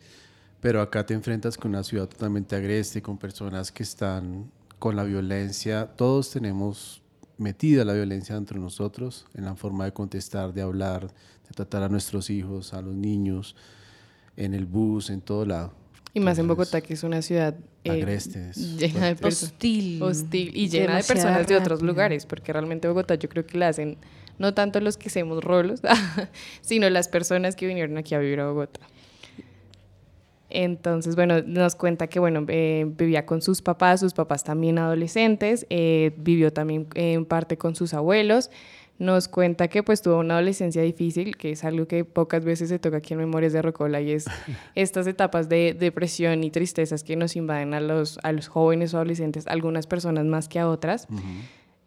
pero acá te enfrentas con una ciudad totalmente agreste, con personas que están con la violencia. Todos tenemos metida la violencia dentro de nosotros, en la forma de contestar, de hablar, de tratar a nuestros hijos, a los niños, en el bus, en todo lado. Y más en Entonces, Bogotá, que es una ciudad eh, agreste, es llena de. Hostil. hostil y llena de personas de otros lugares, porque realmente Bogotá yo creo que la hacen no tanto los que hacemos rolos, sino las personas que vinieron aquí a vivir a Bogotá. Entonces, bueno, nos cuenta que, bueno, eh, vivía con sus papás, sus papás también adolescentes, eh, vivió también en parte con sus abuelos. Nos cuenta que pues tuvo una adolescencia difícil, que es algo que pocas veces se toca aquí en Memorias de Rocola, y es estas etapas de depresión y tristezas que nos invaden a los, a los jóvenes o adolescentes, algunas personas más que a otras.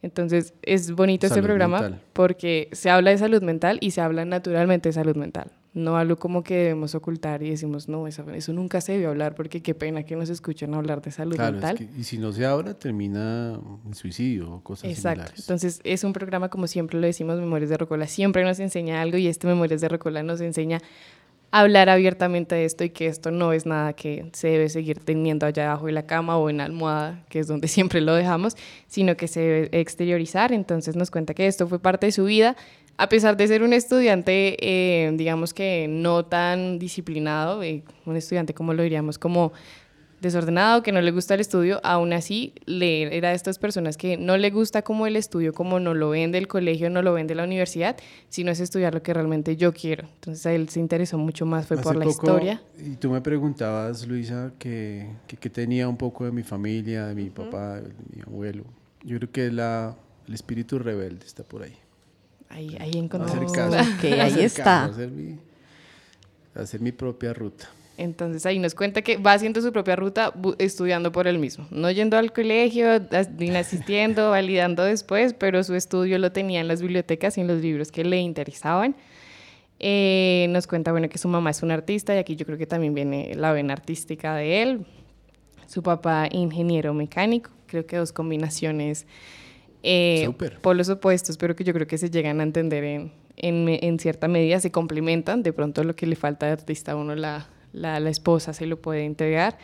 Entonces, es bonito este Salud programa mental. porque se habla de salud mental y se habla naturalmente de salud mental. No algo como que debemos ocultar y decimos, no, eso, eso nunca se debió hablar porque qué pena que nos escuchen hablar de salud Claro, mental. es que- y si no se habla, termina en suicidio o cosas Exacto. similares. Entonces, es un programa, como siempre lo decimos, Memorias de Rocola, siempre nos enseña algo y este Memorias de Rocola nos enseña a hablar abiertamente de esto y que esto no es nada que se debe seguir teniendo allá abajo de la cama o en la almohada, que es donde siempre lo dejamos, sino que se debe exteriorizar. Entonces, nos cuenta que esto fue parte de su vida. A pesar de ser un estudiante, eh, digamos que no tan disciplinado, eh, un estudiante, como lo diríamos, como desordenado, que no le gusta el estudio, aún así le, era de estas personas que no le gusta como el estudio, como no lo ven del colegio, no lo ven de la universidad, sino es estudiar lo que realmente yo quiero. Entonces a él se interesó mucho más, fue por la poco- historia. Y tú me preguntabas, Luisa, que, que, que tenía un poco de mi familia, de mi papá, de mi abuelo. Yo creo que la, el espíritu rebelde está por ahí. Ahí, ahí encontró. hacer caso. Ahí está. caso, hacer mi, hacer mi propia ruta. Entonces ahí nos cuenta que va haciendo su propia ruta estudiando por él mismo, no yendo al colegio, ni asistiendo, validando después, pero su estudio lo tenía en las bibliotecas y en los libros que le interesaban. Eh, nos cuenta bueno, que su mamá es una artista y aquí yo creo que también viene la vena artística de él. Su papá ingeniero mecánico, creo que dos combinaciones eh, polos opuestos, pero que yo creo que se llegan a entender en, en, cierta medida, se complementan. De pronto lo que le falta de artista a uno, la, la, la esposa se lo puede entregar.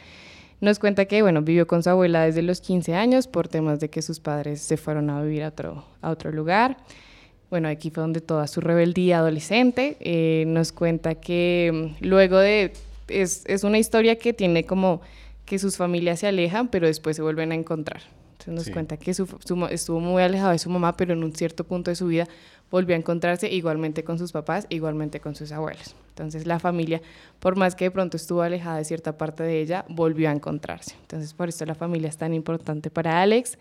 Nos cuenta que, bueno, vivió con su abuela desde los 15 años por temas de que sus padres se fueron a vivir a otro, a otro lugar. Bueno, aquí fue donde toda su rebeldía adolescente. Eh, nos cuenta que mm, luego de... Es, es una historia que tiene como que sus familias se alejan, pero después se vuelven a encontrar. Entonces nos Sí. cuenta que su, su estuvo muy alejado de su mamá, pero en un cierto punto de su vida volvió a encontrarse igualmente con sus papás, igualmente con sus abuelos. Entonces la familia, por más que de pronto estuvo alejada de cierta parte de ella, volvió a encontrarse. Entonces por eso la familia es tan importante para Alex.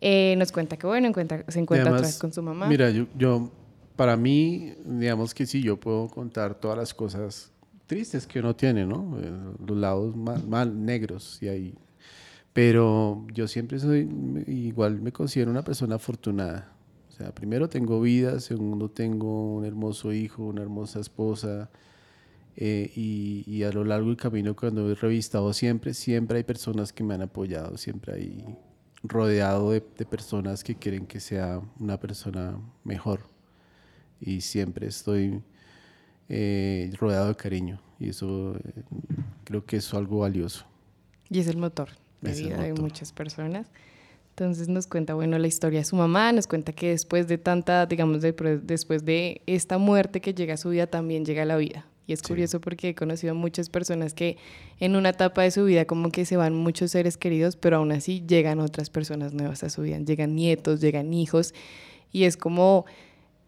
Eh, nos cuenta que, bueno, encuentra- se encuentra Además, otra vez con su mamá. Mira, yo, yo, para mí, digamos que sí, yo puedo contar todas las cosas tristes que uno tiene, ¿no? Eh, Los lados mal, mal negros y ahí. Pero yo siempre soy, igual me considero una persona afortunada. O sea, primero tengo vida, segundo tengo un hermoso hijo, una hermosa esposa. eh, y, y a lo largo del camino, cuando he revistado siempre, siempre hay personas que me han apoyado, siempre hay rodeado de, de personas que quieren que sea una persona mejor. Y siempre estoy eh, rodeado de cariño. Y eso eh, creo que es algo valioso. Y es el motor de Es vida de muchas personas. Entonces nos cuenta, bueno, la historia de su mamá, nos cuenta que después de tanta, digamos, de- después de esta muerte que llega a su vida, también llega la vida. Y es Sí. curioso porque he conocido a muchas personas que en una etapa de su vida como que se van muchos seres queridos, pero aún así llegan otras personas nuevas a su vida. Llegan nietos, llegan hijos. Y es como,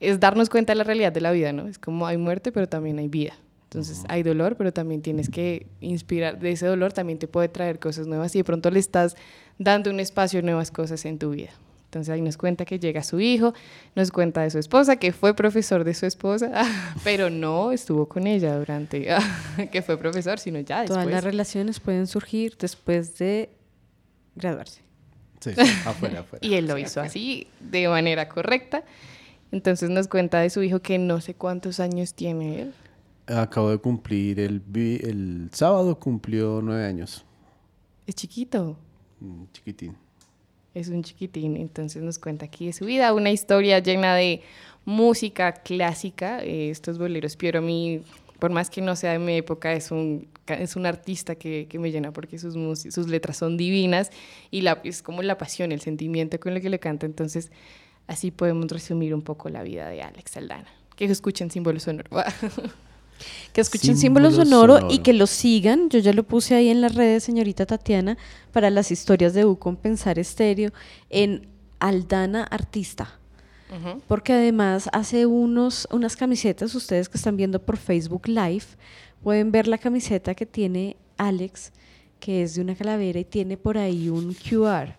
es darnos cuenta de la realidad de la vida, ¿no? Es como hay muerte, pero también hay vida. Entonces hay dolor, pero también tienes que inspirar, de ese dolor también te puede traer cosas nuevas y de pronto le estás dando un espacio a nuevas cosas en tu vida. Entonces ahí nos cuenta que llega su hijo, nos cuenta de su esposa, que fue profesor de su esposa, pero no estuvo con ella durante que fue profesor, sino ya después. Todas las relaciones pueden surgir después de graduarse. Sí, sí, afuera, afuera. Y él lo hizo así, de manera correcta. Entonces nos cuenta de su hijo que no sé cuántos años tiene él. Acabo de cumplir, el, vi- el sábado cumplió nueve años, Es chiquito. mm, chiquitín. Es un chiquitín, entonces nos cuenta aquí de su vida, una historia llena de música clásica. eh, estos boleros, Piero a mí, por más que no sea de mi época, es un, es un artista que, que me llena porque sus, sus letras son divinas y la, es como la pasión, el sentimiento con el que le canta. Entonces, así podemos resumir un poco la vida de Alex Saldana. Que escuchen símbolo sonoro. Que escuchen símbolo, Símbolo sonoro, y que lo sigan. Yo ya lo puse ahí en las redes, señorita Tatiana, para las historias de U Compensar Estéreo en Aldana Artista. porque además hace unos, unas camisetas, ustedes que están viendo por Facebook Live, pueden ver la camiseta que tiene Alex, que es de una calavera y tiene por ahí un QR.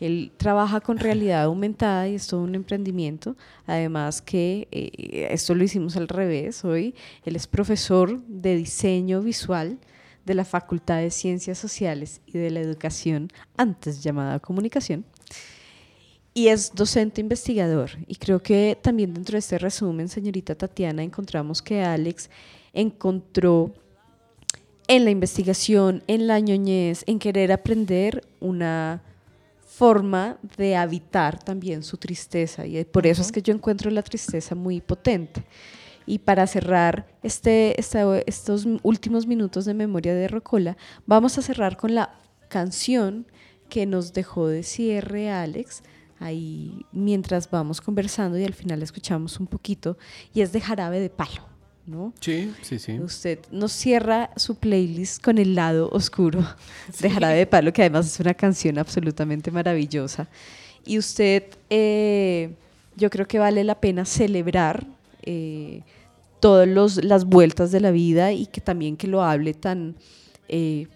Él trabaja con realidad aumentada y es todo un emprendimiento. Además que eh, esto lo hicimos al revés hoy. Él es profesor de diseño visual de la Facultad de Ciencias Sociales y de la Educación, antes llamada Comunicación. Y es docente investigador. Y creo que también dentro de este resumen, señorita Tatiana, encontramos que Alex encontró en la investigación, en la ñoñez, en querer aprender una forma de habitar también su tristeza. Y por eso es que yo encuentro la tristeza muy potente. Y para cerrar este, esta- estos últimos minutos de memoria de Rocola, vamos a cerrar con la canción que nos dejó de cierre Alex, ahí mientras vamos conversando y al final escuchamos un poquito, y es de Jarabe de Palo, ¿no? Sí, sí, sí. Usted nos cierra su playlist con el lado oscuro de Jarabe de Palo, que además es una canción absolutamente maravillosa. Y usted, eh, yo creo que vale la pena celebrar eh, todas los- las vueltas de la vida y que también que lo hable tan eh,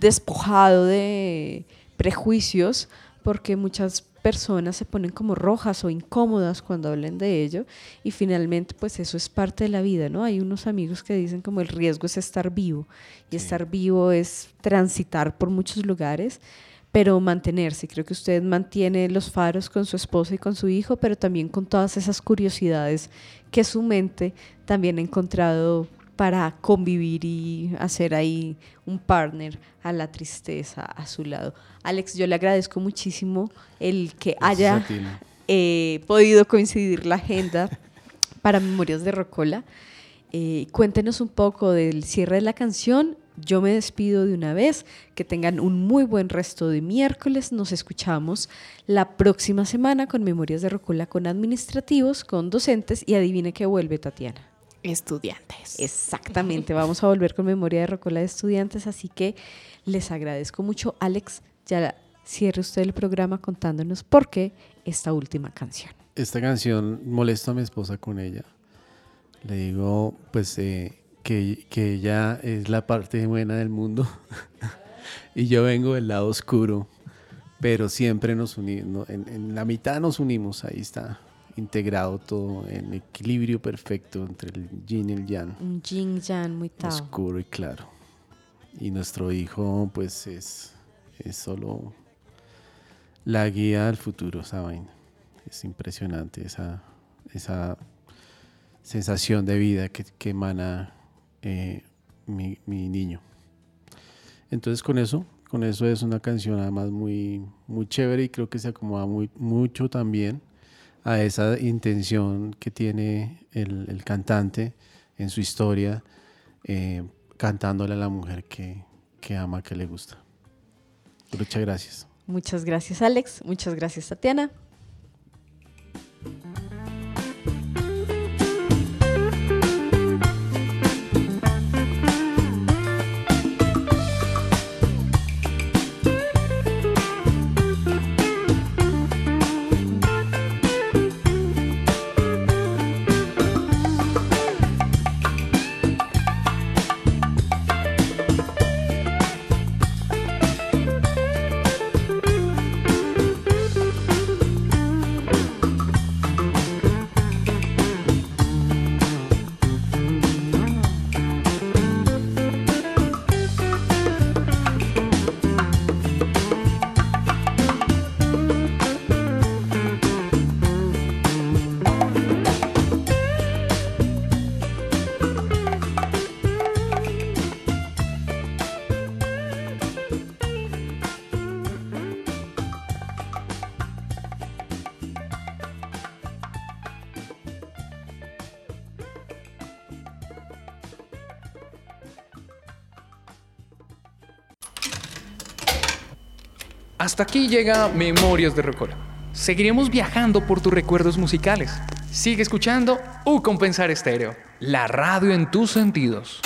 despojado de prejuicios, porque muchas personas se ponen como rojas o incómodas cuando hablan de ello y finalmente pues eso es parte de la vida, ¿no? Hay unos amigos que dicen como el riesgo es estar vivo y estar vivo es transitar por muchos lugares, pero mantenerse. Creo que usted mantiene los faros con su esposa y con su hijo, pero también con todas esas curiosidades que su mente también ha encontrado para convivir y hacer ahí un partner a la tristeza a su lado. Alex, yo le agradezco muchísimo el que haya eh, podido coincidir la agenda para Memorias de Rocola. Eh, cuéntenos un poco del cierre de la canción. Yo me despido de una vez. Que tengan un muy buen resto de miércoles. Nos escuchamos la próxima semana con Memorias de Rocola con administrativos, con docentes y adivine qué vuelve Tatiana. Estudiantes. Exactamente, vamos a volver con Memoria de Rocola de Estudiantes, así que les agradezco mucho. Alex, ya cierre usted el programa contándonos por qué esta última canción. Esta canción molesto a mi esposa con ella. Le digo, pues, eh, que, que ella es la parte buena del mundo y yo vengo del lado oscuro, pero siempre nos unimos, en, en la mitad nos unimos, ahí está integrado todo en equilibrio perfecto entre el yin y el yang, Un yin yang muy tao. oscuro y claro. Y nuestro hijo, pues, es, es solo la guía al futuro, esa vaina. Es impresionante esa, esa sensación de vida que, que emana eh, mi, mi niño. Entonces con eso, con eso es una canción además muy, muy chévere y creo que se acomoda muy, mucho también a esa intención que tiene el, el cantante en su historia, eh, cantándole a la mujer que, que ama, que le gusta. Muchas gracias. Muchas gracias Alex, muchas gracias Tatiana. Hasta aquí llega Memorias de Rocola. Seguiremos viajando por tus recuerdos musicales. Sigue escuchando U Compensar Estéreo, la radio en tus sentidos.